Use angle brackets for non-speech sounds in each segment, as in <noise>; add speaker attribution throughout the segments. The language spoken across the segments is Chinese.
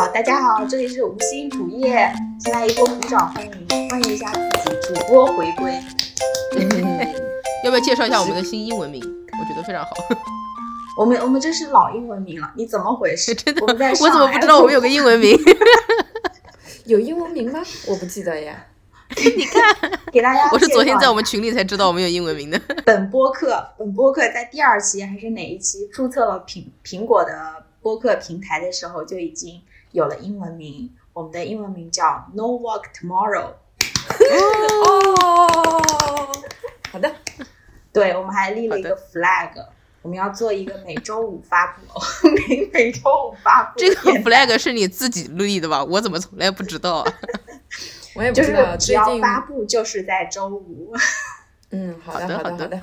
Speaker 1: 好，大家好，这里是无心主页，先来一波鼓掌欢迎，欢迎一下自己主播回归。<laughs>
Speaker 2: 要不要介绍一下我们的新英文名？我觉得非常好。<laughs>
Speaker 1: 我们我们这是老英文名了，你怎么回事？<laughs>
Speaker 2: 真的，
Speaker 1: 我们在
Speaker 2: 我怎么不知道我们有个英文名？
Speaker 3: 有英文名吗？我不记得呀。
Speaker 2: 你看，
Speaker 1: 给大家，
Speaker 2: 我是昨天在我们群里才知道我们有英文名的。
Speaker 1: 本播客，本播客在第二期还是哪一期注册了苹苹果的播客平台的时候就已经有了英文名，我们的英文名叫 No Work Tomorrow。
Speaker 3: 哦，<laughs> 好的，
Speaker 1: 对，我们还立了一个 flag，我们要做一个每周五发布，<laughs> 每每周五发布。
Speaker 2: 这个 flag 是你自己立的吧？我怎么从来不知道啊？<laughs>
Speaker 3: 我也不知道。
Speaker 1: 只要，发布就是在周五。
Speaker 3: 嗯，好的，好的，
Speaker 2: 好的好的
Speaker 3: 好的，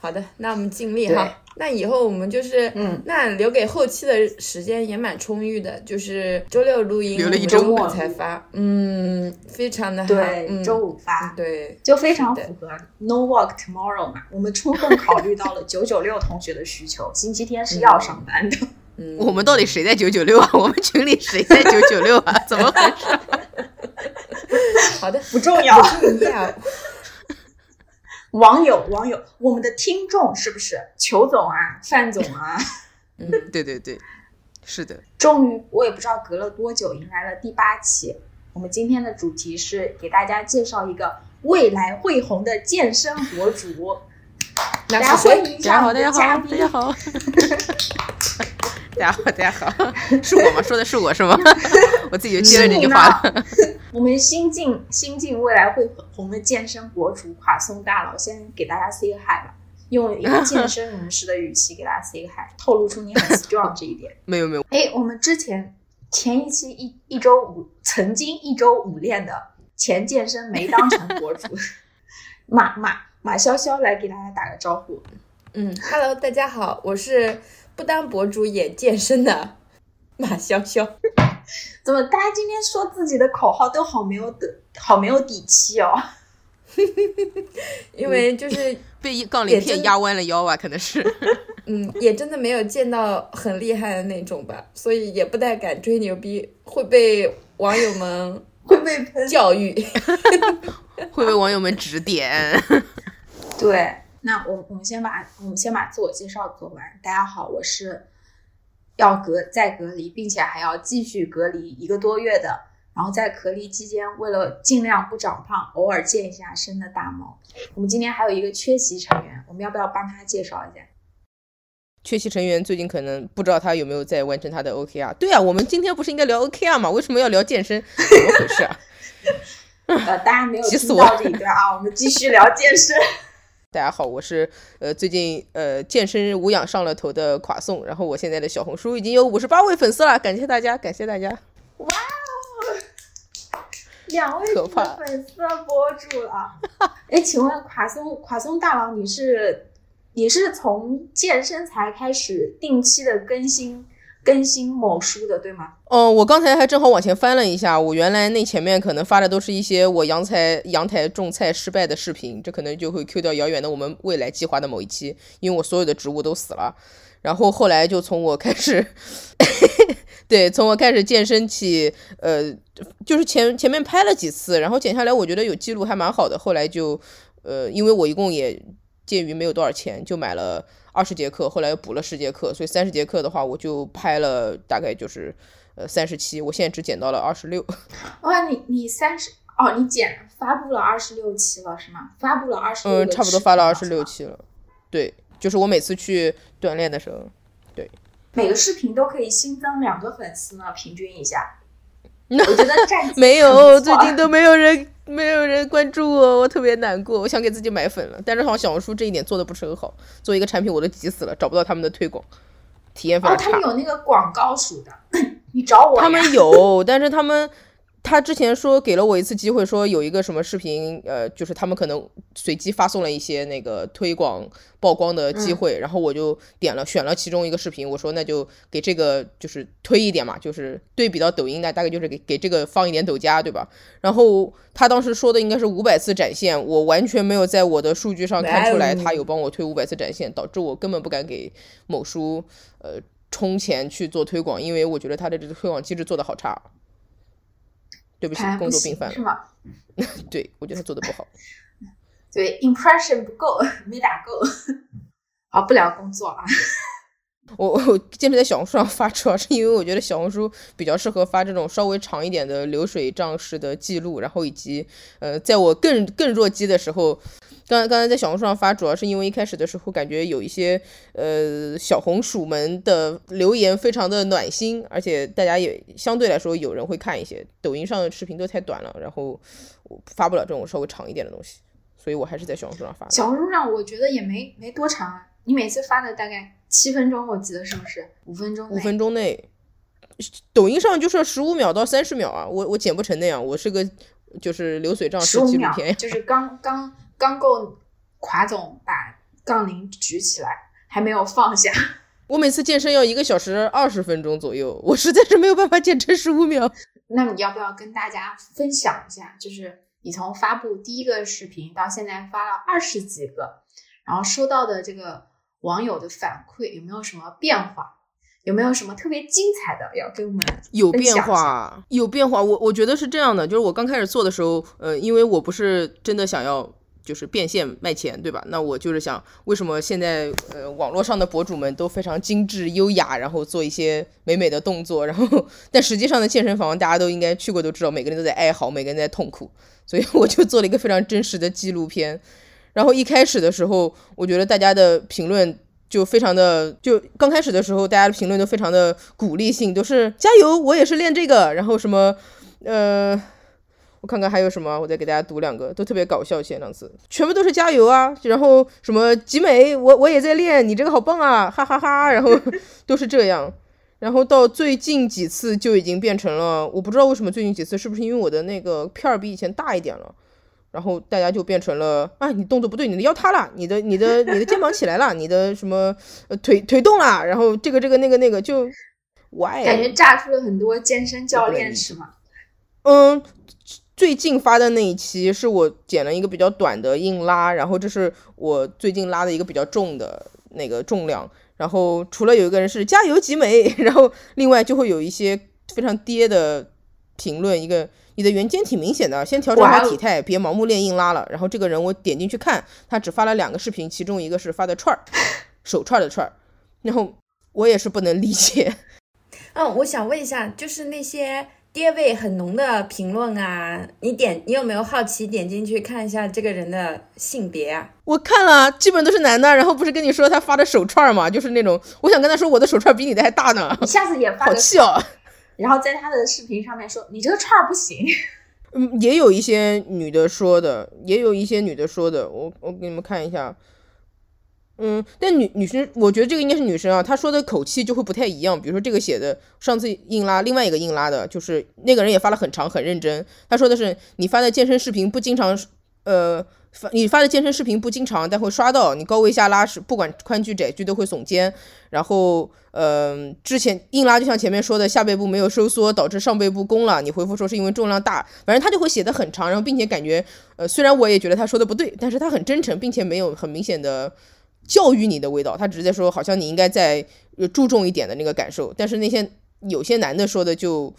Speaker 3: 好的，那我们尽力哈。那以后我们就是，
Speaker 1: 嗯，
Speaker 3: 那留给后期的时间也蛮充裕的，就是周六录音，
Speaker 2: 留了一
Speaker 3: 周
Speaker 1: 周末
Speaker 3: 五才发，嗯，非常的好，
Speaker 1: 对，
Speaker 3: 嗯，
Speaker 1: 周五发。
Speaker 3: 对，
Speaker 1: 就非常符合 No Work Tomorrow 嘛，我们充分考虑到了九九六同学的需求，星期天是要上班的。
Speaker 3: 嗯，<laughs>
Speaker 2: 我们到底谁在九九六啊？<laughs> 我们群里谁在九九六啊？<laughs> 怎么回事？
Speaker 3: 好的，
Speaker 1: 不重要。
Speaker 3: 注意啊，
Speaker 1: 网友，网友，我们的听众是不是裘总啊、范总啊？
Speaker 3: 嗯，
Speaker 2: 对对对，是的。
Speaker 1: 终于，我也不知道隔了多久，迎来了第八期。我们今天的主题是给大家介绍一个未来会红的健身博主。大
Speaker 3: 那
Speaker 1: 家
Speaker 2: 好，大家好，
Speaker 1: 我们的嘉宾
Speaker 2: 大家。好，大家好，大家好，是我吗？说的是我是吗？我自己就接了这句话了。
Speaker 1: 我们新晋新晋未来会红的健身博主垮松大佬，先给大家 say 个 hi 吧，用一个健身 <laughs> 人士的语气给大家 say 个 hi，透露出你很 strong 这一点。
Speaker 2: 没有没有，
Speaker 1: 哎，我们之前前一期一一周五曾经一周五练的前健身没当成博主 <laughs> 马马马潇潇来给大家打个招呼。
Speaker 3: 嗯，Hello，大家好，我是不当博主也健身的马潇潇。<laughs>
Speaker 1: 怎么大家今天说自己的口号都好没有的，好没有底气哦？<laughs>
Speaker 3: 因为就是 <laughs>
Speaker 2: 被一杠铃片压弯了腰啊，可能是。
Speaker 3: 嗯，也真的没有见到很厉害的那种吧，所以也不太敢吹牛逼，会被网友们
Speaker 1: 会被喷。
Speaker 3: 教育。
Speaker 2: 会被网友们指点。
Speaker 1: 对，那我我们先把我们先把自我介绍做完。大家好，我是要隔在隔离，并且还要继续隔离一个多月的。然后在隔离期间，为了尽量不长胖，偶尔健一下身的大猫。我们今天还有一个缺席成员，我们要不要帮他介绍一下？
Speaker 2: 缺席成员最近可能不知道他有没有在完成他的 OKR。对啊，我们今天不是应该聊 OKR 吗？为什么要聊健身？怎么回事啊？
Speaker 1: 呃，大家没有 <laughs>
Speaker 2: 急死我
Speaker 1: 听到这一段啊，我们继续聊健身。
Speaker 2: 大家好，我是呃最近呃健身无氧上了头的垮送，然后我现在的小红书已经有五十八位粉丝了，感谢大家，感谢大家。
Speaker 1: 哇哦，两位粉丝博主了。哎，请问垮松垮松大佬，你是你是从健身才开始定期的更新更新某书的，对吗？
Speaker 2: 哦，我刚才还正好往前翻了一下，我原来那前面可能发的都是一些我阳台阳台种菜失败的视频，这可能就会 Q 掉遥远的我们未来计划的某一期，因为我所有的植物都死了。然后后来就从我开始，<laughs> 对，从我开始健身起，呃，就是前前面拍了几次，然后剪下来，我觉得有记录还蛮好的。后来就，呃，因为我一共也鉴于没有多少钱，就买了二十节课，后来又补了十节课，所以三十节课的话，我就拍了大概就是呃三十期，我现在只剪到了二十六。<laughs>
Speaker 1: 哇，你你三十哦，你剪发布了二十六期了是吗？发布了二十六，
Speaker 2: 嗯，差不多发了二十六。期了。对，就是我每次去锻炼的时候，对
Speaker 1: 每个视频都可以新增两个粉丝呢，平均一下。<laughs> 我觉得战
Speaker 2: 没有，最近都没有人没有人关注我，我特别难过，我想给自己买粉了，但是好像小红书这一点做的不是很好，做一个产品我都急死了，找不到他们的推广，体验非
Speaker 1: 哦，
Speaker 2: 常差。
Speaker 1: 他们有那个广告属的，<laughs> 你找我。
Speaker 2: 他们有，<laughs> 但是他们他之前说给了我一次机会，说有一个什么视频，呃，就是他们可能随机发送了一些那个推广曝光的机会，然后我就点了选了其中一个视频，我说那就给这个就是推一点嘛，就是对比到抖音那大概就是给给这个放一点抖加，对吧？然后他当时说的应该是五百次展现，我完全没有在我的数据上看出来他有帮我推五百次展现，导致我根本不敢给某书呃充钱去做推广，因为我觉得他的这个推广机制做的好差。对不起，工作病犯了
Speaker 1: 是吗？<laughs>
Speaker 2: 对，我觉得他做的不好。<laughs>
Speaker 1: 对，impression 不够，<laughs> 没打够。好，不聊工作啊。
Speaker 2: 我我坚持在小红书上发，主要是因为我觉得小红书比较适合发这种稍微长一点的流水账式的记录，然后以及呃，在我更更弱鸡的时候，刚刚才在小红书上发，主要是因为一开始的时候感觉有一些呃小红薯们的留言非常的暖心，而且大家也相对来说有人会看一些。抖音上的视频都太短了，然后我发不了这种稍微长一点的东西，所以我还是在小红书上发。
Speaker 1: 小红书上我觉得也没没多长啊，你每次发的大概。七分钟，我记得是不是五分钟？
Speaker 2: 五分钟内，抖音上就是十五秒到三十秒啊！我我剪不成那样，我是个就是流水账式纪录片，
Speaker 1: 就是刚刚刚够垮总把杠铃举起来，还没有放下。
Speaker 2: 我每次健身要一个小时二十分钟左右，我实在是没有办法坚持十五秒。
Speaker 1: 那你要不要跟大家分享一下？就是你从发布第一个视频到现在发了二十几个，然后收到的这个。网友的反馈有没有什么变化？有没有什么特别精彩的要跟我们
Speaker 2: 有变化？有变化。我我觉得是这样的，就是我刚开始做的时候，呃，因为我不是真的想要就是变现卖钱，对吧？那我就是想，为什么现在呃网络上的博主们都非常精致优雅，然后做一些美美的动作，然后但实际上的健身房大家都应该去过都知道，每个人都在哀嚎，每个人在痛苦，所以我就做了一个非常真实的纪录片。然后一开始的时候，我觉得大家的评论就非常的，就刚开始的时候，大家的评论都非常的鼓励性，都是加油，我也是练这个。然后什么，呃，我看看还有什么，我再给大家读两个，都特别搞笑。前两次全部都是加油啊，然后什么集美，我我也在练，你这个好棒啊，哈哈哈。然后都是这样。然后到最近几次就已经变成了，我不知道为什么最近几次是不是因为我的那个片儿比以前大一点了。然后大家就变成了啊，你动作不对，你的腰塌了，你的你的你的肩膀起来了，你的什么呃腿腿动了，然后这个这个那个那个就，why
Speaker 1: 感觉炸出了很多健身教练是吗？
Speaker 2: 嗯，最近发的那一期是我剪了一个比较短的硬拉，然后这是我最近拉的一个比较重的那个重量，然后除了有一个人是加油集美，<laughs> 然后另外就会有一些非常跌的评论，一个。你的圆肩挺明显的，先调整好体态，别盲目练硬拉了。然后这个人我点进去看，他只发了两个视频，其中一个是发的串儿，手串的串儿。然后我也是不能理解。<laughs>
Speaker 3: 嗯，我想问一下，就是那些爹味很浓的评论啊，你点你有没有好奇点进去看一下这个人的性别啊？
Speaker 2: 我看了，基本都是男的。然后不是跟你说他发的手串嘛，就是那种我想跟他说我的手串比你的还大呢。
Speaker 1: 你下次也发
Speaker 2: 好气哦。
Speaker 1: 然后在他的视频上面说：“你这个串儿不行。<laughs> ”
Speaker 2: 嗯，也有一些女的说的，也有一些女的说的。我我给你们看一下。嗯，但女女生，我觉得这个应该是女生啊，她说的口气就会不太一样。比如说这个写的，上次硬拉，另外一个硬拉的，就是那个人也发了很长很认真。他说的是：“你发的健身视频不经常，呃。”发你发的健身视频不经常，但会刷到你高位下拉时，不管宽距窄距都会耸肩。然后，嗯，之前硬拉就像前面说的，下背部没有收缩，导致上背部弓了。你回复说是因为重量大，反正他就会写的很长，然后并且感觉，呃，虽然我也觉得他说的不对，但是他很真诚，并且没有很明显的教育你的味道。他只是在说，好像你应该再注重一点的那个感受。但是那些有些男的说的就。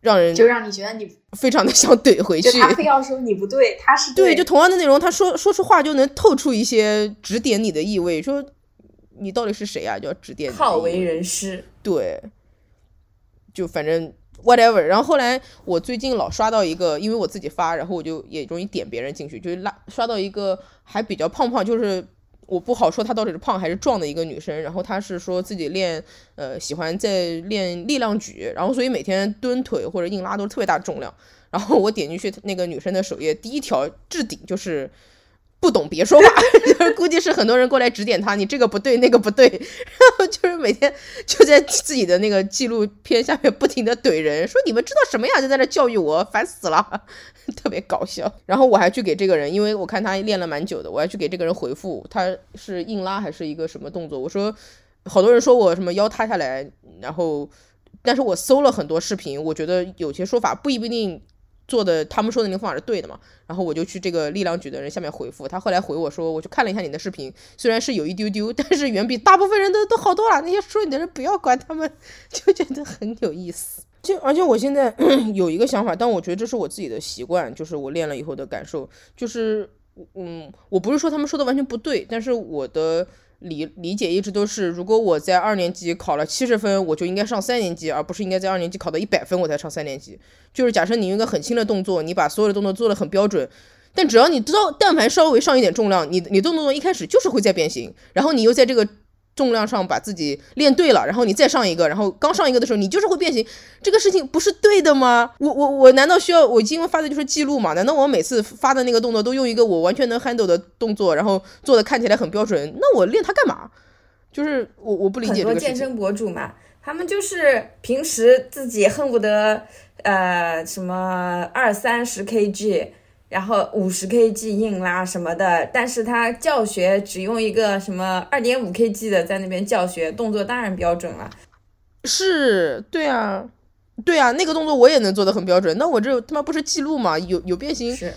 Speaker 2: 让人
Speaker 1: 就让你觉得你
Speaker 2: 非常的想怼回去，
Speaker 1: 他非要说你不对，他是
Speaker 2: 对，就同样的内容，他说说出话就能透出一些指点你的意味，说你到底是谁啊？就要指点。
Speaker 3: 好为人师，
Speaker 2: 对，就反正 whatever。然后后来我最近老刷到一个，因为我自己发，然后我就也容易点别人进去，就是拉刷到一个还比较胖胖，就是。我不好说她到底是胖还是壮的一个女生，然后她是说自己练，呃，喜欢在练力量举，然后所以每天蹲腿或者硬拉都是特别大重量。然后我点进去那个女生的首页，第一条置顶就是。不懂别说话，<laughs> 就是估计是很多人过来指点他，你这个不对，那个不对，然后就是每天就在自己的那个纪录片下面不停的怼人，说你们知道什么呀？就在那教育我，烦死了，<laughs> 特别搞笑。然后我还去给这个人，因为我看他练了蛮久的，我还去给这个人回复，他是硬拉还是一个什么动作？我说，好多人说我什么腰塌下来，然后，但是我搜了很多视频，我觉得有些说法不一定。做的他们说的那个方法是对的嘛，然后我就去这个力量举的人下面回复，他后来回我说，我就看了一下你的视频，虽然是有一丢丢，但是远比大部分人都都好多了。那些说你的人不要管他们，<laughs> 就觉得很有意思。就而且我现在 <coughs> 有一个想法，但我觉得这是我自己的习惯，就是我练了以后的感受，就是嗯，我不是说他们说的完全不对，但是我的。理理解一直都是，如果我在二年级考了七十分，我就应该上三年级，而不是应该在二年级考到一百分我才上三年级。就是假设你用一个很轻的动作，你把所有的动作做得很标准，但只要你知道，但凡稍微上一点重量，你你动作一开始就是会在变形，然后你又在这个。重量上把自己练对了，然后你再上一个，然后刚上一个的时候你就是会变形，这个事情不是对的吗？我我我难道需要我因为发的就是记录吗？难道我每次发的那个动作都用一个我完全能 handle 的动作，然后做的看起来很标准？那我练它干嘛？就是我我不理解
Speaker 3: 很多健身博主嘛，他们就是平时自己恨不得呃什么二三十 kg。然后五十 kg 硬拉什么的，但是他教学只用一个什么二点五 kg 的在那边教学，动作当然标准了。
Speaker 2: 是，对啊，对啊，那个动作我也能做的很标准。那我这他妈不是记录吗？有有变形，
Speaker 3: 是，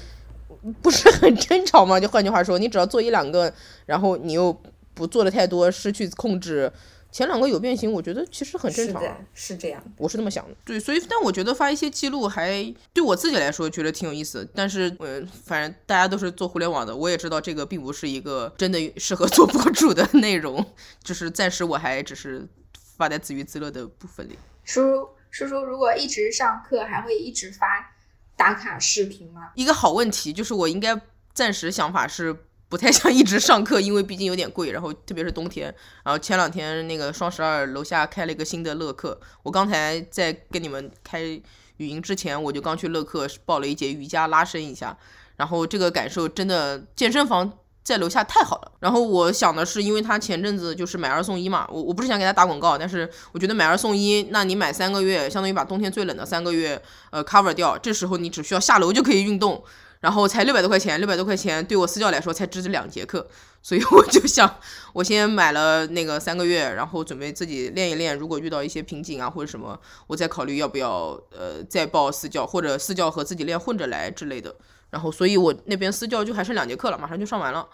Speaker 2: 不是很正常吗？就换句话说，你只要做一两个，然后你又不做的太多，失去控制。前两个有变形，我觉得其实很正常，
Speaker 3: 是这样，
Speaker 2: 我是那么想的。对，所以但我觉得发一些记录还对我自己来说觉得挺有意思。但是，嗯，反正大家都是做互联网的，我也知道这个并不是一个真的适合做博主的内容。就是暂时我还只是发在自娱自乐的部分里。
Speaker 1: 叔叔，叔叔，如果一直上课，还会一直发打卡视频吗？
Speaker 2: 一个好问题，就是我应该暂时想法是。不太想一直上课，因为毕竟有点贵，然后特别是冬天。然后前两天那个双十二楼下开了一个新的乐课，我刚才在跟你们开语音之前，我就刚去乐课报了一节瑜伽拉伸一下，然后这个感受真的，健身房在楼下太好了。然后我想的是，因为他前阵子就是买二送一嘛，我我不是想给他打广告，但是我觉得买二送一，那你买三个月，相当于把冬天最冷的三个月呃 cover 掉，这时候你只需要下楼就可以运动。然后才六百多块钱，六百多块钱对我私教来说才值这两节课，所以我就想，我先买了那个三个月，然后准备自己练一练。如果遇到一些瓶颈啊或者什么，我再考虑要不要呃再报私教，或者私教和自己练混着来之类的。然后，所以我那边私教就还剩两节课了，马上就上完了。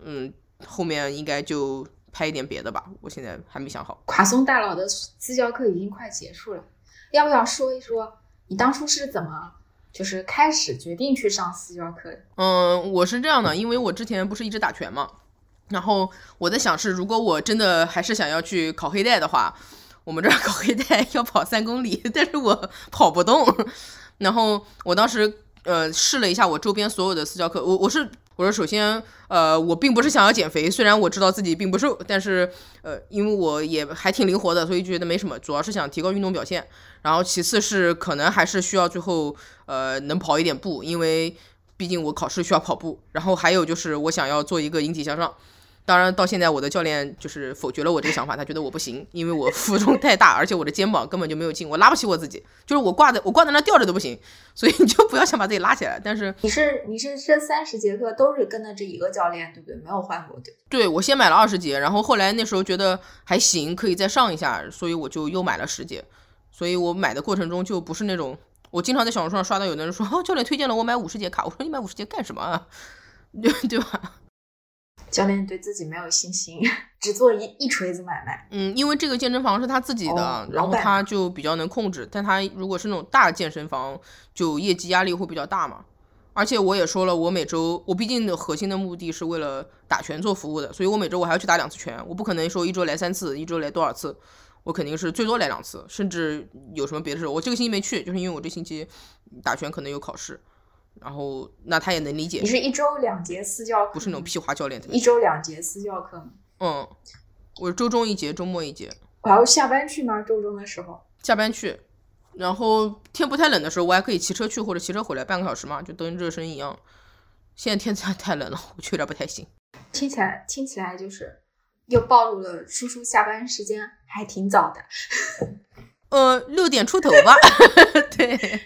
Speaker 2: 嗯，后面应该就拍一点别的吧，我现在还没想好。
Speaker 1: 垮松大佬的私教课已经快结束了，要不要说一说你当初是怎么？就是开始决定去上私教课。
Speaker 2: 嗯，我是这样的，因为我之前不是一直打拳嘛，然后我在想是，如果我真的还是想要去考黑带的话，我们这儿考黑带 <laughs> 要跑三公里，但是我跑不动。<laughs> 然后我当时呃试了一下我周边所有的私教课，我我是。我说，首先，呃，我并不是想要减肥，虽然我知道自己并不瘦，但是，呃，因为我也还挺灵活的，所以觉得没什么。主要是想提高运动表现，然后其次是可能还是需要最后，呃，能跑一点步，因为毕竟我考试需要跑步。然后还有就是我想要做一个引体向上。当然，到现在我的教练就是否决了我这个想法，他觉得我不行，因为我负重太大，而且我的肩膀根本就没有劲，我拉不起我自己，就是我挂在我挂在那吊着都不行，所以你就不要想把自己拉起来。但是
Speaker 1: 你是你是这三十节课都是跟的这一个教练，对不对？没有换过，对？
Speaker 2: 对，我先买了二十节，然后后来那时候觉得还行，可以再上一下，所以我就又买了十节。所以我买的过程中就不是那种，我经常在小红书上刷到有的人说，哦，教练推荐了我买五十节卡，我说你买五十节干什么啊？<laughs> 对对吧？
Speaker 1: 教练对自己没有信心，<laughs> 只做一一锤子买卖。
Speaker 2: 嗯，因为这个健身房是他自己的，然后他就比较能控制。但他如果是那种大健身房，就业绩压力会比较大嘛。而且我也说了，我每周我毕竟的核心的目的是为了打拳做服务的，所以我每周我还要去打两次拳。我不可能说一周来三次，一周来多少次，我肯定是最多来两次，甚至有什么别的事，我这个星期没去，就是因为我这星期打拳可能有考试。然后，那他也能理解。
Speaker 1: 你是一周两节私教课，
Speaker 2: 不是那种屁话教练。
Speaker 1: 一周两节私教课吗？
Speaker 2: 嗯，我周中一节，周末一节。
Speaker 1: 我要下班去吗？周中的时候
Speaker 2: 下班去，然后天不太冷的时候，我还可以骑车去或者骑车回来，半个小时嘛，就跟热身一样。现在天 <laughs> 太太冷了，我去有点不太行。
Speaker 1: 听起来听起来就是又暴露了叔叔下班时间还挺早的。
Speaker 2: 呃，六点出头吧。<laughs> 对。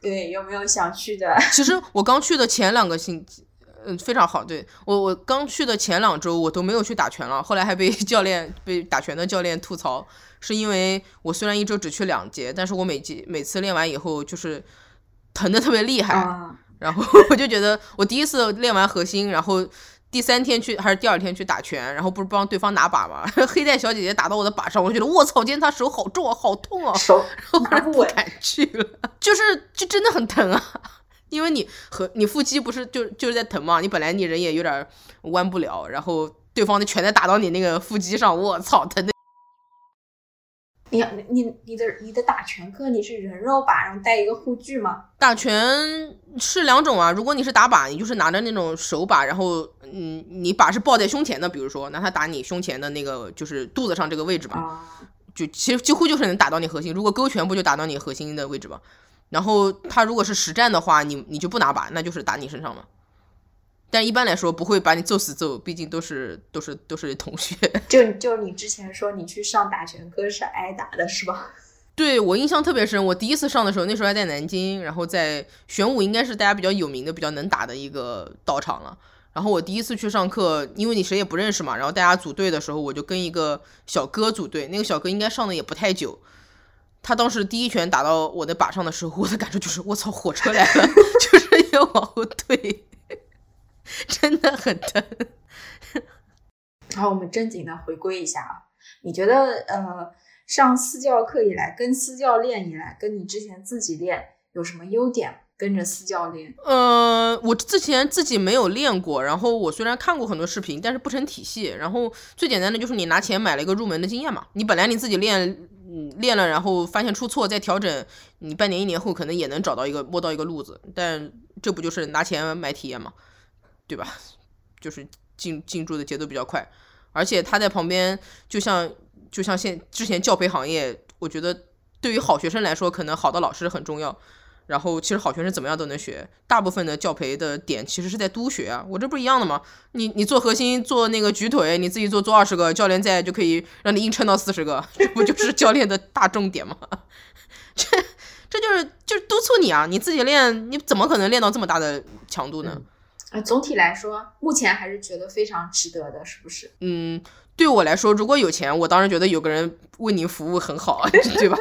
Speaker 1: 对，有没有想去的？<laughs>
Speaker 2: 其实我刚去的前两个星期，嗯，非常好。对我，我刚去的前两周，我都没有去打拳了。后来还被 <laughs> 教练，被打拳的教练吐槽，是因为我虽然一周只去两节，但是我每节每次练完以后，就是疼的特别厉害。
Speaker 1: 啊，
Speaker 2: 然后 <laughs> 我就觉得，我第一次练完核心，然后第三天去还是第二天去打拳，然后不是帮对方拿把嘛，<laughs> 黑带小姐姐打到我的把上，我就觉得我操，今天她手好重啊，好痛啊，
Speaker 1: 手
Speaker 2: 然后
Speaker 1: 拿不
Speaker 2: 敢去了，就是就真的很疼啊。因为你和你腹肌不是就就是在疼嘛，你本来你人也有点弯不了，然后对方的拳再打到你那个腹肌上，我操，疼的。
Speaker 1: 你你你的你的打拳课你是人肉靶，然后带一个护具吗？
Speaker 2: 打拳是两种啊，如果你是打靶，你就是拿着那种手靶，然后嗯，你靶是抱在胸前的，比如说拿它打你胸前的那个就是肚子上这个位置吧，
Speaker 1: 啊，
Speaker 2: 就其实几乎就是能打到你核心。如果勾拳不就打到你核心的位置嘛？然后他如果是实战的话，你你就不拿靶，那就是打你身上嘛。但一般来说不会把你揍死揍，毕竟都是都是都是同学。<laughs>
Speaker 1: 就就你之前说你去上打拳课是挨打的是吧？<laughs>
Speaker 2: 对我印象特别深，我第一次上的时候，那时候还在南京，然后在玄武应该是大家比较有名的、比较能打的一个道场了。然后我第一次去上课，因为你谁也不认识嘛，然后大家组队的时候，我就跟一个小哥组队，那个小哥应该上的也不太久。他当时第一拳打到我的靶上的时候，我的感受就是我操，火车来了，<laughs> 就是要往后退，<laughs> 真的很疼。
Speaker 1: 然后我们正经的回归一下啊，你觉得呃上私教课以来，跟私教练以来，跟你之前自己练有什么优点？跟着私教练，
Speaker 2: 呃，我之前自己没有练过，然后我虽然看过很多视频，但是不成体系。然后最简单的就是你拿钱买了一个入门的经验嘛，你本来你自己练，嗯，练了，然后发现出错再调整，你半年一年后可能也能找到一个摸到一个路子。但这不就是拿钱买体验嘛，对吧？就是进进驻的节奏比较快，而且他在旁边，就像就像现之前教培行业，我觉得对于好学生来说，可能好的老师很重要。然后其实好学生怎么样都能学，大部分的教培的点其实是在督学啊，我这不一样的吗？你你做核心做那个举腿，你自己做做二十个，教练在就可以让你硬撑到四十个，<laughs> 这不就是教练的大重点吗？<laughs> 这这就是就是督促你啊，你自己练，你怎么可能练到这么大的强度呢？
Speaker 1: 啊，总体来说，目前还是觉得非常值得的，是不是？
Speaker 2: 嗯，对我来说，如果有钱，我当然觉得有个人为您服务很好啊，<laughs> 对吧？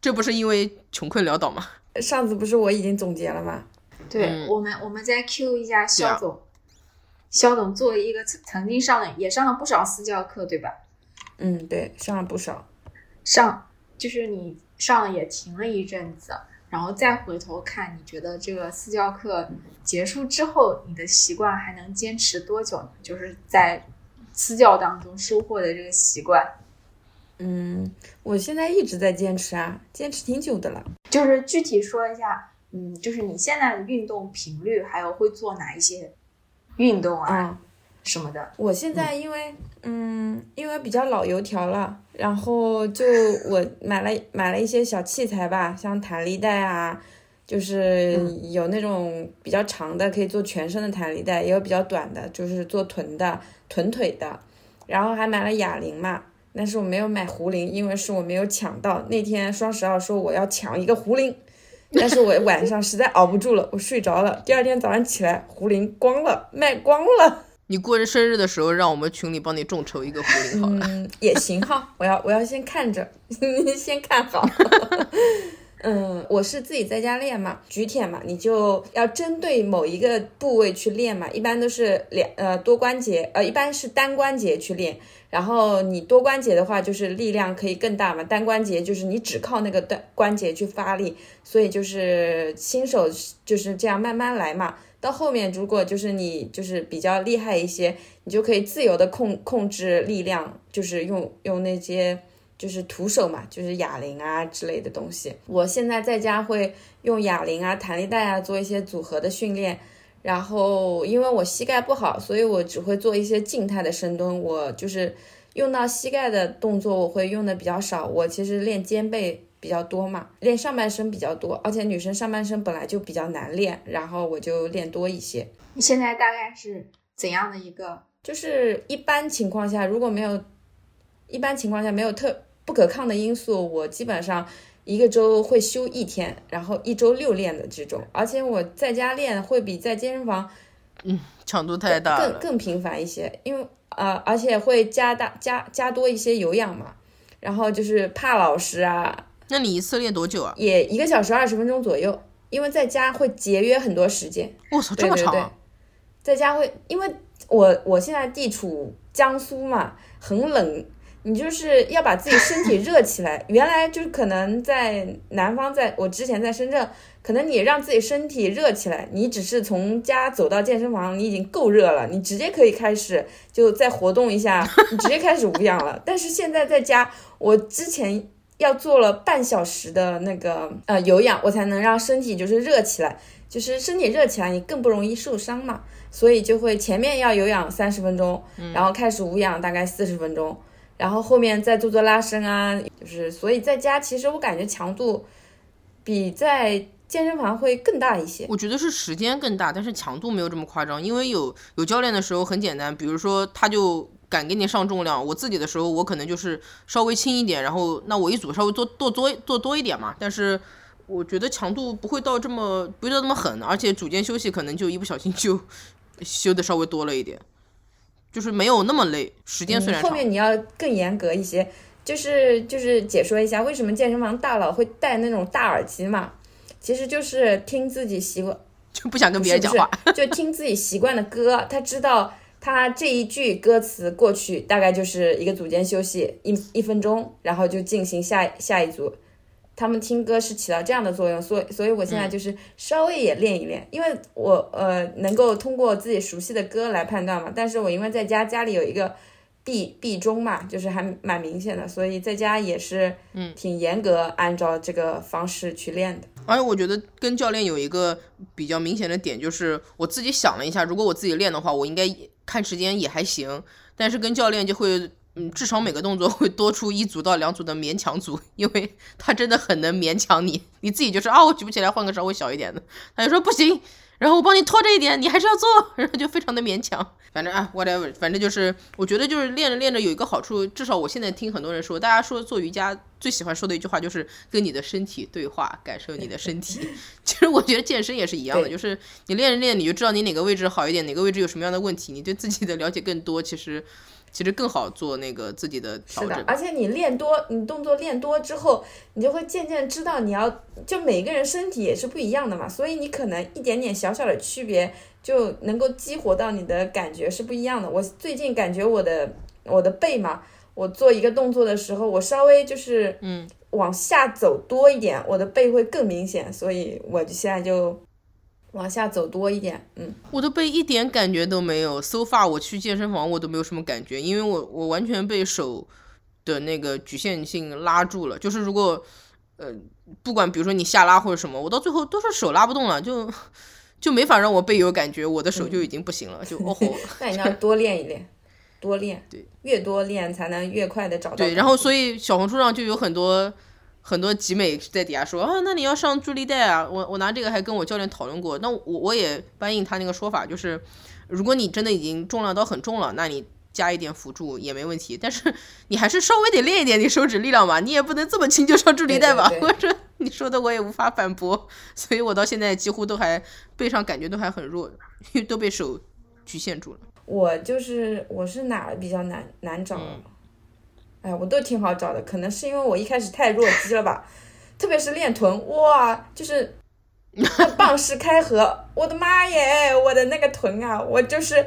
Speaker 2: 这不是因为穷困潦倒吗？
Speaker 3: 上次不是我已经总结了吗？
Speaker 1: 对、
Speaker 2: 嗯
Speaker 1: 我们，我们再 Q 一下肖总。肖总作为一个曾曾经上了也上了不少私教课，对吧？
Speaker 3: 嗯，对，上了不少。
Speaker 1: 上就是你上了也停了一阵子，然后再回头看，你觉得这个私教课结束之后，你的习惯还能坚持多久呢？就是在私教当中收获的这个习惯，
Speaker 3: 嗯，我现在一直在坚持啊，坚持挺久的了。
Speaker 1: 就是具体说一下，嗯，就是你现在的运动频率，还有会做哪一些运动啊、
Speaker 3: 啊、
Speaker 1: 什么的。
Speaker 3: 我现在因为嗯，因为比较老油条了，然后就我买了买了一些小器材吧，像弹力带啊，就是有那种比较长的可以做全身的弹力带，也有比较短的，就是做臀的臀腿的，然后还买了哑铃嘛。但是我没有买壶铃，因为是我没有抢到。那天双十二说我要抢一个壶铃，但是我晚上实在熬不住了，我睡着了。第二天早上起来，壶铃光了，卖光了。
Speaker 2: 你过生日的时候，让我们群里帮你众筹一个壶铃好了。
Speaker 3: 嗯，也行哈，我要我要先看着，<laughs> 先看好。<laughs> 嗯，我是自己在家练嘛，举铁嘛，你就要针对某一个部位去练嘛，一般都是两呃多关节，呃一般是单关节去练，然后你多关节的话就是力量可以更大嘛，单关节就是你只靠那个单关节去发力，所以就是新手就是这样慢慢来嘛。到后面如果就是你就是比较厉害一些，你就可以自由的控控制力量，就是用用那些就是徒手嘛，就是哑铃啊之类的东西。我现在在家会用哑铃啊、弹力带啊做一些组合的训练。然后因为我膝盖不好，所以我只会做一些静态的深蹲。我就是用到膝盖的动作，我会用的比较少。我其实练肩背比较多嘛，练上半身比较多，而且女生上半身本来就比较难练，然后我就练多一些。
Speaker 1: 你现在大概是怎样的一个？
Speaker 3: 就是一般情况下，如果没有一般情况下没有特不可抗的因素，我基本上一个周会休一天，然后一周六练的这种。而且我在家练会比在健身房嗯
Speaker 2: 强度太大了。
Speaker 3: 更更频繁一些，因为呃，而且会加大加加多一些有氧嘛。然后就是怕老师啊，
Speaker 2: 那你一次练多久啊？
Speaker 3: 也一个小时二十分钟左右。因为在家会节约很多时间。
Speaker 2: 我操，这么长、啊！
Speaker 3: 在家会，因为我我现在地处江苏嘛，很冷，你就是要把自己身体热起来。原来就是可能在南方，在我之前在深圳，可能你让自己身体热起来，你只是从家走到健身房，你已经够热了，你直接可以开始就再活动一下，你直接开始无氧了。<laughs> 但是现在在家，我之前要做了半小时的那个呃有氧，我才能让身体就是热起来，就是身体热起来，你更不容易受伤嘛。所以就会前面要有氧三十分钟，然后开始无氧大概四十分钟，然后后面再做做拉伸啊，就是所以在家其实我感觉强度比在健身房会更大一些。
Speaker 2: 我觉得是时间更大，但是强度没有这么夸张，因为有有教练的时候很简单，比如说他就敢给你上重量，我自己的时候我可能就是稍微轻一点，然后那我一组稍微做做多做多一点嘛，但是。我觉得强度不会到这么不会到那么狠，而且组间休息可能就一不小心就休的稍微多了一点，就是没有那么累。时间虽然
Speaker 3: 长，后面你要更严格一些。就是就是解说一下为什么健身房大佬会戴那种大耳机嘛，其实就是听自己习惯，
Speaker 2: 就不想跟别人讲话，
Speaker 3: 就听自己习惯的歌。他知道他这一句歌词过去大概就是一个组间休息一一分钟，然后就进行下下一组。他们听歌是起到这样的作用，所以所以我现在就是稍微也练一练，因为我呃能够通过自己熟悉的歌来判断嘛。但是我因为在家家里有一个壁壁钟嘛，就是还蛮明显的，所以在家也是嗯挺严格按照这个方式去练的。
Speaker 2: 而且我觉得跟教练有一个比较明显的点，就是我自己想了一下，如果我自己练的话，我应该看时间也还行，但是跟教练就会。嗯，至少每个动作会多出一组到两组的勉强组，因为他真的很能勉强你。你自己就是啊，我举不起来，换个稍微小一点的。他就说不行，然后我帮你拖着一点，你还是要做，<laughs> 然后就非常的勉强。反正啊，whatever，反正就是我觉得就是练着练着有一个好处，至少我现在听很多人说，大家说做瑜伽最喜欢说的一句话就是跟你的身体对话，感受你的身体。<laughs> 其实我觉得健身也是一样的，就是你练着练，你就知道你哪个位置好一点，哪个位置有什么样的问题，你对自己的了解更多，其实。其实更好做那个自己的调整，
Speaker 3: 而且你练多，你动作练多之后，你就会渐渐知道你要，就每个人身体也是不一样的嘛，所以你可能一点点小小的区别就能够激活到你的感觉是不一样的。我最近感觉我的我的背嘛，我做一个动作的时候，我稍微就是
Speaker 2: 嗯
Speaker 3: 往下走多一点，我的背会更明显，所以我就现在就。往下走多一点，嗯，
Speaker 2: 我的背一点感觉都没有。So far，我去健身房我都没有什么感觉，因为我我完全被手的那个局限性拉住了。就是如果呃不管比如说你下拉或者什么，我到最后都是手拉不动了，就就没法让我背有感觉，我的手就已经不行了，就哦吼。<laughs>
Speaker 3: 那你要多练一练，多练，
Speaker 2: 对，
Speaker 3: 越多练才能越快的找到。
Speaker 2: 对，然后所以小红书上就有很多。很多集美在底下说啊，那你要上助力带啊！我我拿这个还跟我教练讨论过，那我我也搬应他那个说法，就是如果你真的已经重量都很重了，那你加一点辅助也没问题。但是你还是稍微得练一点你手指力量吧，你也不能这么轻就上助力带吧？<laughs> 我说你说的我也无法反驳，所以我到现在几乎都还背上感觉都还很弱，因为都被手局限住了。
Speaker 3: 我就是我是哪比较难难找？哎，我都挺好找的，可能是因为我一开始太弱鸡了吧，特别是练臀，哇，就是 <laughs> 棒式开合，我的妈耶，我的那个臀啊，我就是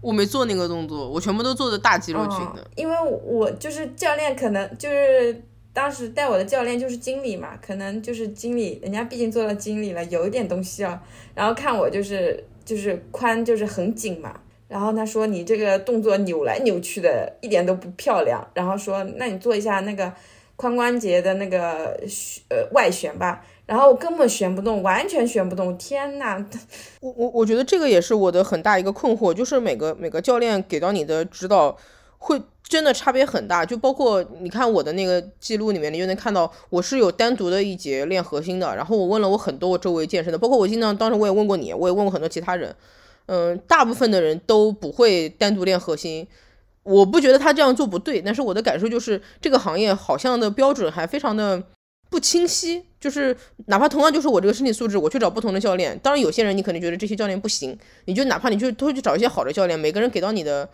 Speaker 2: 我没做那个动作，我全部都做的大肌肉群的，
Speaker 3: 因为我就是教练，可能就是当时带我的教练就是经理嘛，可能就是经理，人家毕竟做了经理了，有一点东西啊，然后看我就是就是髋就是很紧嘛。然后他说你这个动作扭来扭去的，一点都不漂亮。然后说那你做一下那个髋关节的那个呃外旋吧。然后我根本旋不动，完全旋不动。天呐！
Speaker 2: 我我我觉得这个也是我的很大一个困惑，就是每个每个教练给到你的指导会真的差别很大。就包括你看我的那个记录里面，你就能看到我是有单独的一节练核心的。然后我问了我很多我周围健身的，包括我经常当时我也问过你，我也问过很多其他人。嗯，大部分的人都不会单独练核心，我不觉得他这样做不对，但是我的感受就是这个行业好像的标准还非常的不清晰，就是哪怕同样就是我这个身体素质，我去找不同的教练，当然有些人你可能觉得这些教练不行，你就哪怕你就都去找一些好的教练，每个人给到你的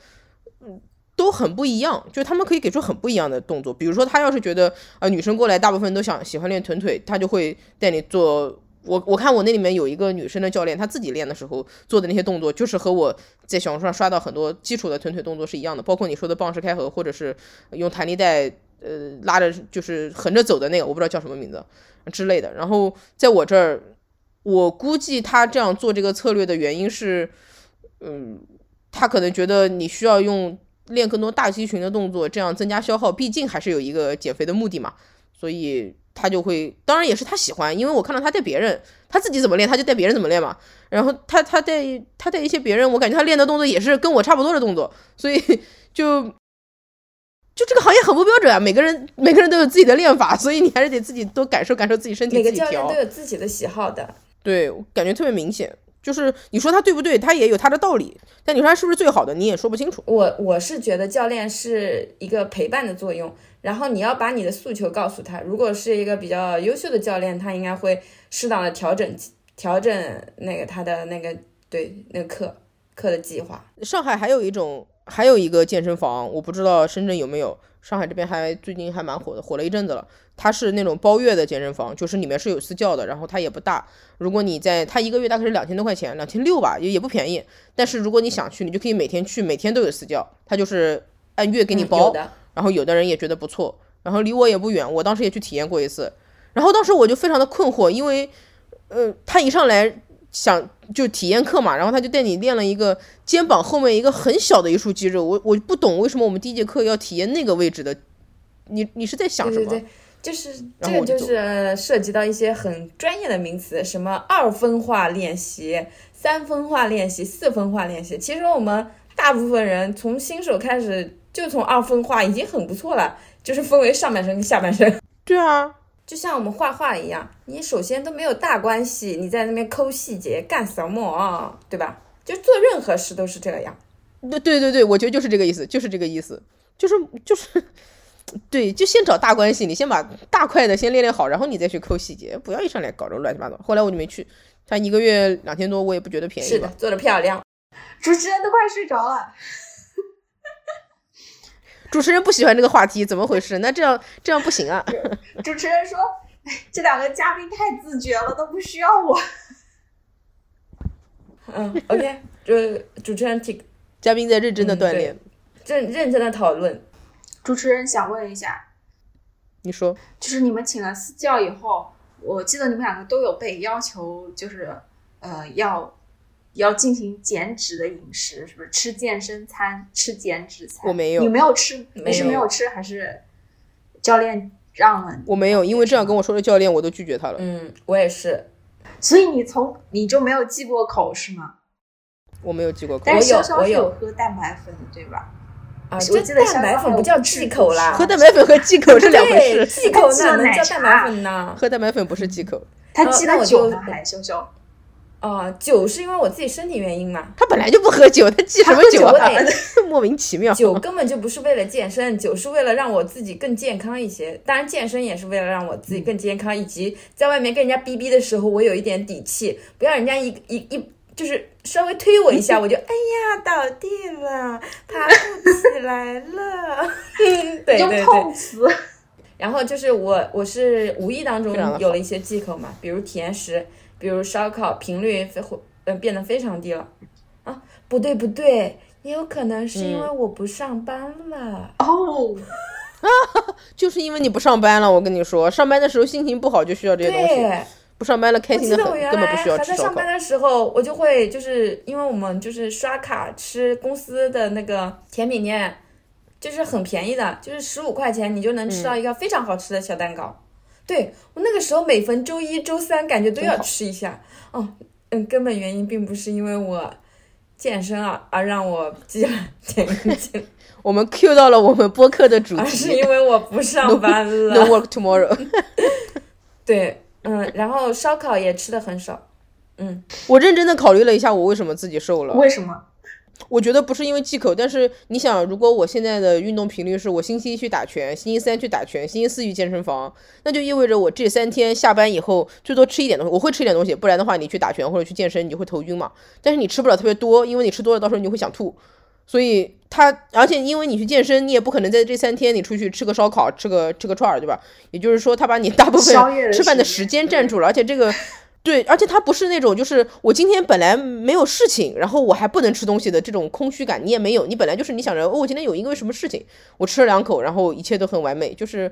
Speaker 2: 嗯都很不一样，就他们可以给出很不一样的动作，比如说他要是觉得啊女生过来大部分都想喜欢练臀腿，他就会带你做。我我看我那里面有一个女生的教练，她自己练的时候做的那些动作，就是和我在小红书上刷到很多基础的臀腿动作是一样的，包括你说的棒式开合，或者是用弹力带呃拉着就是横着走的那个，我不知道叫什么名字之类的。然后在我这儿，我估计他这样做这个策略的原因是，嗯，他可能觉得你需要用练更多大肌群的动作，这样增加消耗，毕竟还是有一个减肥的目的嘛，所以。他就会，当然也是他喜欢，因为我看到他带别人，他自己怎么练，他就带别人怎么练嘛。然后他他带他带一些别人，我感觉他练的动作也是跟我差不多的动作，所以 <laughs> 就就这个行业很不标准啊。每个人每个人都有自己的练法，所以你还是得自己多感受感受自己身体。
Speaker 3: 每个教练都有自己的喜好的，
Speaker 2: 对，感觉特别明显。就是你说他对不对，他也有他的道理，但你说他是不是最好的，你也说不清楚。
Speaker 3: 我我是觉得教练是一个陪伴的作用。然后你要把你的诉求告诉他，如果是一个比较优秀的教练，他应该会适当的调整调整那个他的那个对那个课课的计划。
Speaker 2: 上海还有一种还有一个健身房，我不知道深圳有没有，上海这边还最近还蛮火的，火了一阵子了。它是那种包月的健身房，就是里面是有私教的，然后它也不大。如果你在它一个月大概是两千多块钱，两千六吧，也也不便宜。但是如果你想去，你就可以每天去，每天都有私教，他就是按月给你包。然后有的人也觉得不错，然后离我也不远，我当时也去体验过一次，然后当时我就非常的困惑，因为，呃，他一上来想就体验课嘛，然后他就带你练了一个肩膀后面一个很小的一束肌肉，我我不懂为什么我们第一节课要体验那个位置的，你你是在想什么？
Speaker 3: 对对对，就是这个就是涉及到一些很专业的名词，什么二分化练习、三分化练习、四分化练习，其实我们大部分人从新手开始。就从二分化已经很不错了，就是分为上半身跟下半身。<laughs>
Speaker 2: 对啊，
Speaker 3: 就像我们画画一样，你首先都没有大关系，你在那边抠细节干什么？啊对吧？就做任何事都是这样。
Speaker 2: 对对对对，我觉得就是这个意思，就是这个意思，就是就是，<laughs> 对，就先找大关系，你先把大块的先练练好，然后你再去抠细节，不要一上来搞这乱七八糟。后来我就没去，他一个月两千多，我也不觉得便宜。
Speaker 3: 是的，做的漂亮。
Speaker 1: 主持人都快睡着了。
Speaker 2: 主持人不喜欢这个话题，怎么回事？<laughs> 那这样这样不行啊！<laughs>
Speaker 1: 主持人说：“这两个嘉宾太自觉了，都不需要我。”
Speaker 3: 嗯，OK，就主持人提，
Speaker 2: 嘉宾在认真的锻炼，
Speaker 3: 认认真的讨论。
Speaker 1: 主持人想问一下，
Speaker 2: 你说，
Speaker 1: 就是你们请了私教以后，我记得你们两个都有被要求，就是呃要。要进行减脂的饮食，是不是吃健身餐、吃减脂餐？
Speaker 2: 我没有，
Speaker 1: 你没有吃，你是没有吃还是教练让了？
Speaker 2: 我没有，因为这样跟我说的教练我都拒绝他了。
Speaker 3: 嗯，我也是。
Speaker 1: 所以你从你就没有忌过口是吗？
Speaker 2: 我没有忌过口。
Speaker 1: 但是
Speaker 3: 潇
Speaker 1: 潇是有喝蛋白粉，对吧？
Speaker 3: 啊，我记得蛋白粉不叫忌口啦，
Speaker 2: 喝蛋白粉和忌口是两回事。
Speaker 3: 忌口哪能叫蛋白粉呢？
Speaker 2: 喝蛋白粉不是忌口，
Speaker 1: 他忌了酒呢，还潇潇。
Speaker 3: 啊，酒是因为我自己身体原因嘛？
Speaker 2: 他本来就不喝酒，他忌什么酒啊？<laughs> 莫名其妙。
Speaker 3: 酒根本就不是为了健身，酒是为了让我自己更健康一些。当然，健身也是为了让我自己更健康，以及在外面跟人家逼逼的时候，我有一点底气，不要人家一一一就是稍微推我一下，<laughs> 我就哎呀倒地了，爬不起来了。<laughs> 对对对。然后就是我，我是无意当中有了一些忌口嘛，比如甜食。比如烧烤频率非会嗯变得非常低了。啊，不对不对，也有可能是因为我不上班了。
Speaker 1: 哦，啊 <laughs>
Speaker 2: 就是因为你不上班了。我跟你说，上班的时候心情不好就需要这些东西，不上班了开心的很，根本不需要吃
Speaker 3: 还在上班的时候，我就会就是因为我们就是刷卡吃公司的那个甜品店，就是很便宜的，就是十五块钱你就能吃到一个非常好吃的小蛋糕。对我那个时候每逢周一、周三，感觉都要吃一下。哦，嗯，根本原因并不是因为我健身啊，而让我记了 <laughs> 减斤。<laughs>
Speaker 2: 我们 Q 到了我们播客的主题，
Speaker 3: 而是因为我不上班了。
Speaker 2: No work tomorrow。<laughs>
Speaker 3: 对，嗯，然后烧烤也吃的很少。嗯，
Speaker 2: 我认真的考虑了一下，我为什么自己瘦了？
Speaker 1: 为什么？
Speaker 2: 我觉得不是因为忌口，但是你想，如果我现在的运动频率是我星期一去打拳，星期三去打拳，星期四去健身房，那就意味着我这三天下班以后最多吃一点东西，我会吃一点东西，不然的话你去打拳或者去健身你就会头晕嘛。但是你吃不了特别多，因为你吃多了到时候你就会想吐。所以他，而且因为你去健身，你也不可能在这三天你出去吃个烧烤，吃个吃个串儿，对吧？也就是说，他把你大部分吃饭的时间占住了，而且这个。对，而且它不是那种就是我今天本来没有事情，然后我还不能吃东西的这种空虚感，你也没有。你本来就是你想着哦，我今天有因为什么事情，我吃了两口，然后一切都很完美，就是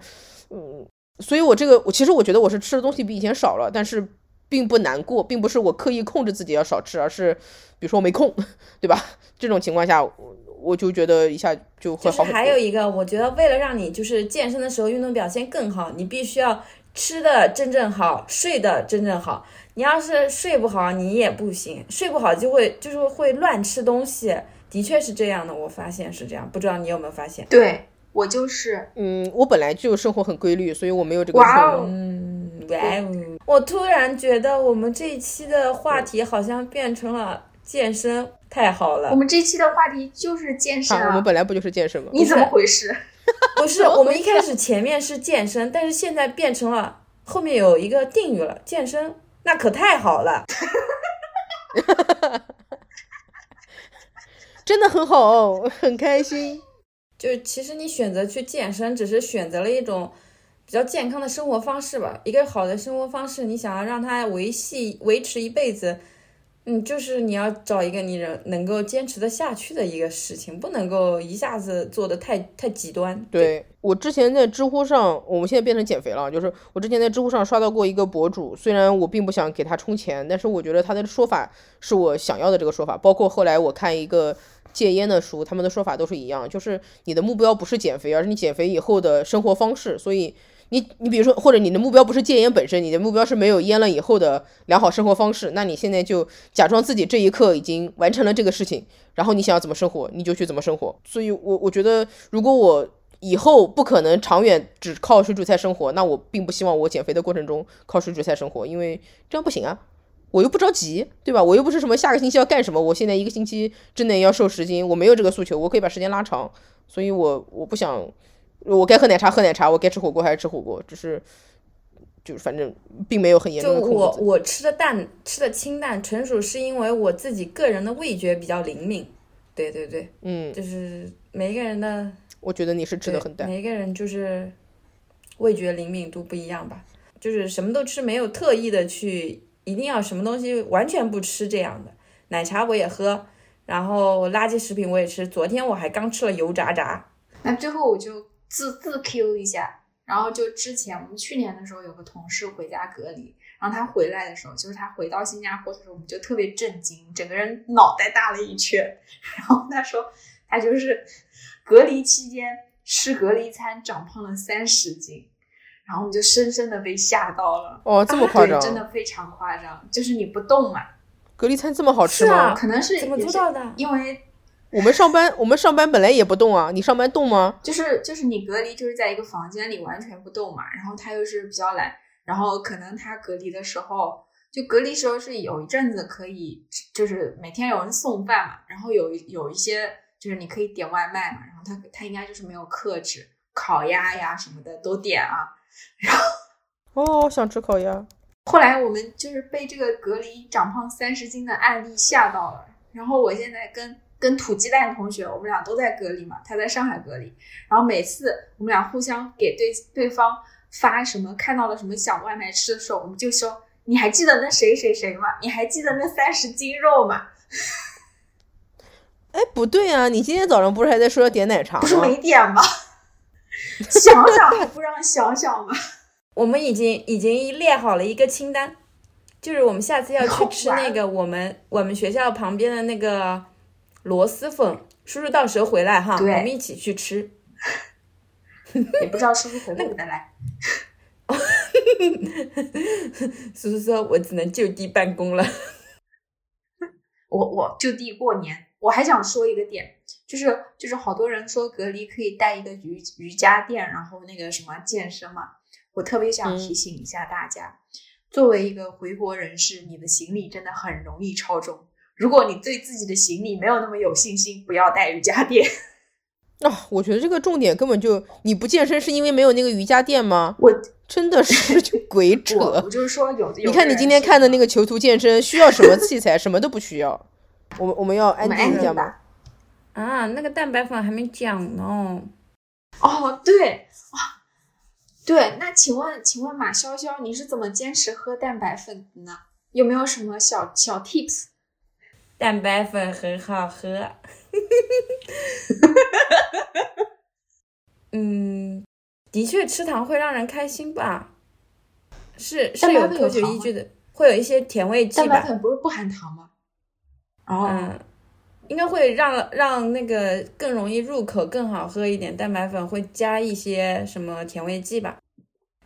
Speaker 2: 嗯，所以我这个我其实我觉得我是吃的东西比以前少了，但是并不难过，并不是我刻意控制自己要少吃，而是比如说我没空，<laughs> 对吧？这种情况下，我我就觉得一下就会
Speaker 3: 就是
Speaker 2: 好很。
Speaker 3: 还有一个，我觉得为了让你就是健身的时候运动表现更好，你必须要吃的真正好，睡的真正好。你要是睡不好，你也不行，睡不好就会就是会乱吃东西，的确是这样的，我发现是这样，不知道你有没有发现？
Speaker 1: 对我就是
Speaker 2: 嗯，我本来就生活很规律，所以我没有这个
Speaker 1: 哇
Speaker 2: 困扰
Speaker 1: 哦，
Speaker 3: 嗯，哇哦！我突然觉得我们这一期的话题好像变成了健身，太好了
Speaker 1: 我。们这期的话题就是健身
Speaker 2: 啊，我们本来不就是健身吗？
Speaker 1: 你怎么回事？<laughs>
Speaker 3: 不是，我们一开始前面是健身，但是现在变成了后面有一个定语了，健身，那可太好了。<laughs>
Speaker 2: 真的很好，哦很开心。
Speaker 3: 就是其实你选择去健身，只是选择了一种比较健康的生活方式吧。一个好的生活方式，你想要让它维系维持一辈子，嗯，就是你要找一个你能能够坚持的下去的一个事情，不能够一下子做的太太极端。
Speaker 2: 对我之前在知乎上，我们现在变成减肥了，就是我之前在知乎上刷到过一个博主，虽然我并不想给他充钱，但是我觉得他的说法是我想要的这个说法。包括后来我看一个戒烟的书，他们的说法都是一样，就是你的目标不是减肥，而是你减肥以后的生活方式。所以你你比如说，或者你的目标不是戒烟本身，你的目标是没有烟了以后的良好生活方式，那你现在就假装自己这一刻已经完成了这个事情，然后你想要怎么生活，你就去怎么生活。所以我我觉得，如果我以后不可能长远只靠水煮菜生活，那我并不希望我减肥的过程中靠水煮菜生活，因为这样不行啊。我又不着急，对吧？我又不是什么下个星期要干什么，我现在一个星期之内要瘦十斤，我没有这个诉求，我可以把时间拉长，所以我我不想，我该喝奶茶喝奶茶，我该吃火锅还是吃火锅，只是就是反正并没有很严重的控制自己
Speaker 3: 我我吃的淡吃的清淡，纯属是因为我自己个人的味觉比较灵敏。对对对，
Speaker 2: 嗯，
Speaker 3: 就是每一个人的
Speaker 2: 我觉得你是吃的很淡，
Speaker 3: 每一个人就是味觉灵敏度不一样吧，就是什么都吃，没有特意的去一定要什么东西完全不吃这样的。奶茶我也喝，然后垃圾食品我也吃。昨天我还刚吃了油炸炸，
Speaker 1: 那最后我就自自 Q 一下，然后就之前我们去年的时候有个同事回家隔离，然后他回来的时候，就是他回到新加坡的时候，我们就特别震惊，整个人脑袋大了一圈。<laughs> 然后他说他就是隔离期间吃隔离餐长胖了三十斤，然后我们就深深的被吓到了。
Speaker 2: 哦，这么夸张，
Speaker 1: 对，真的非常夸张，就是你不动嘛，
Speaker 2: 隔离餐这么好吃
Speaker 3: 是啊
Speaker 2: 吗？
Speaker 1: 可能是
Speaker 3: 怎么做到的？
Speaker 1: 因为
Speaker 2: 我们上班，我们上班本来也不动啊，你上班动吗？
Speaker 1: 就是就是你隔离就是在一个房间里完全不动嘛，然后他又是比较懒，然后可能他隔离的时候，就隔离时候是有一阵子可以，就是每天有人送饭嘛，然后有有一些就是你可以点外卖嘛，然后他他应该就是没有克制，烤鸭呀什么的都点啊，然后
Speaker 2: 哦，想吃烤鸭。
Speaker 1: 后来我们就是被这个隔离长胖三十斤的案例吓到了，然后我现在跟跟土鸡蛋同学，我们俩都在隔离嘛，他在上海隔离，然后每次我们俩互相给对对方发什么看到了什么小外卖吃的时候，我们就说你还记得那谁谁谁吗？你还记得那三十斤肉吗？<laughs>
Speaker 2: 哎，不对啊，你今天早上不是还在说要点奶茶吗？
Speaker 1: 不是没点吗？<laughs> 想想还不让想想吗？<laughs>
Speaker 3: 我们已经已经列好了一个清单，就是我们下次要去吃那个我们我们学校旁边的那个螺蛳粉。叔叔到时候回来哈，我们一起去吃。<laughs>
Speaker 1: 也不知道叔叔回不回得来。<laughs>
Speaker 3: 叔叔说：“我只能就地办公了。<laughs>
Speaker 1: 我我就地过年。我还想说一个点，就是就是好多人说隔离可以带一个瑜瑜伽垫，然后那个什么健身嘛。我特别想提醒一下大家，作为一个回国人士，你的行李真的很容易超重。如果你对自己的行李没有那么有信心，不要带瑜伽垫。
Speaker 2: 啊，我觉得这个重点根本就你不健身是因为没有那个瑜伽垫吗？
Speaker 1: 我 <laughs>
Speaker 2: 真的是就鬼 <laughs> 扯
Speaker 1: 我。就是说有，有
Speaker 2: 你看你今天看的那个囚徒健身 <laughs> 需要什么器材？什么都不需要。我们我们要安
Speaker 1: 静
Speaker 2: 静一下吗？
Speaker 1: 吧。”
Speaker 3: 啊，那个蛋白粉还没讲呢。
Speaker 1: 哦，对哇，对，那请问请问马潇潇，你是怎么坚持喝蛋白粉的呢？有没有什么小小 tips？
Speaker 3: 蛋白粉很好喝。<laughs> 嗯，的确吃糖会让人开心吧？是是有科学依据的，会有一些甜味剂吧？
Speaker 1: 蛋白粉不是不含糖吗？哦，
Speaker 3: 嗯，应该会让让那个更容易入口，更好喝一点。蛋白粉会加一些什么甜味剂吧？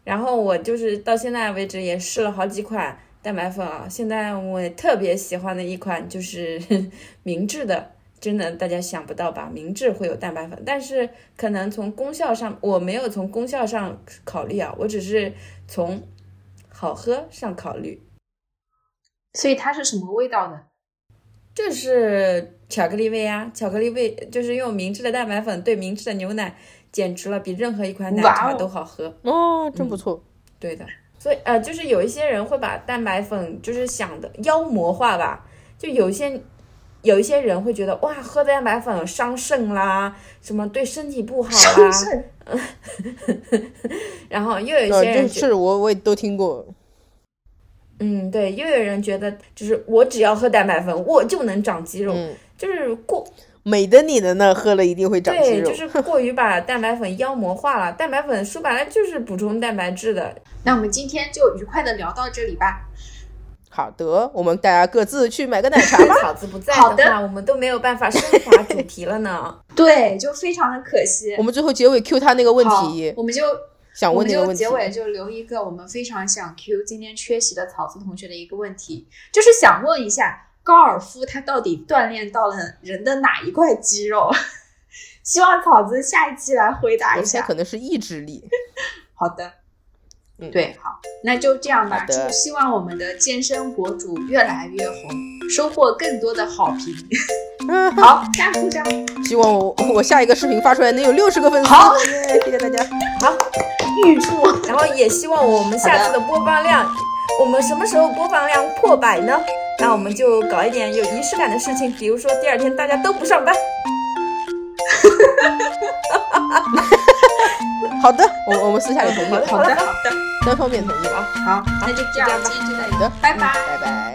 Speaker 3: 然后我就是到现在为止也试了好几款蛋白粉啊，现在我特别喜欢的一款就是 <laughs> 明治的。真的，大家想不到吧？明治会有蛋白粉，但是可能从功效上，我没有从功效上考虑啊，我只是从好喝上考虑。
Speaker 1: 所以它是什么味道呢？
Speaker 3: 就是巧克力味啊，巧克力味就是用明治的蛋白粉兑明治的牛奶，简直了，比任何一款奶茶都好喝
Speaker 2: 哦，真不错。
Speaker 3: 对的，所以呃，就是有一些人会把蛋白粉就是想的妖魔化吧，就有些。有一些人会觉得哇，喝蛋白粉伤肾啦，什么对身体不好啦。<laughs> 然后又有一些人
Speaker 2: 是我我也都听过。
Speaker 3: 嗯，对，又有人觉得就是我只要喝蛋白粉，我就能长肌肉，就是过
Speaker 2: 美的你的呢，喝了一定会长肌
Speaker 3: 肉。对，就是过于把蛋白粉妖魔化了。蛋白粉说白了就是补充蛋白质的。
Speaker 1: 那我们今天就愉快的聊到这里吧。
Speaker 2: 好的，我们大家各自去买个奶茶吧。
Speaker 3: 草子不在的话，我们都没有办法升华主题了呢。<laughs>
Speaker 1: 对，就非常的可惜。
Speaker 2: 我们最后结尾 Q 他那个问题，
Speaker 1: 我们就
Speaker 2: 想问那个问
Speaker 1: 题。结尾就留一个我们非常想 Q 今天缺席的草子同学的一个问题，就是想问一下高尔夫它到底锻炼到了人的哪一块肌肉？<laughs> 希望草子下一期来回答一下。
Speaker 2: 可能是意志力。<laughs>
Speaker 1: 好的。嗯对，好，那就这样吧。祝希望我们的健身博主越来越红，收获更多的好评。嗯好，大鼓掌。
Speaker 2: 希望我我下一个视频发出来能有六十个粉丝。
Speaker 1: 好，
Speaker 2: 谢谢大家。
Speaker 1: 好，预祝。
Speaker 3: 然后也希望我们下次的播放量，我们什么时候播放量破百呢？那我们就搞一点有仪式感的事情，比如说第二天大家都不上班。<laughs>
Speaker 2: 好的，我我们私下里同意。
Speaker 1: 好的，好的，
Speaker 2: 单方面同意
Speaker 1: 啊。好，那就这样，今天就到这里，拜拜，
Speaker 2: 拜拜。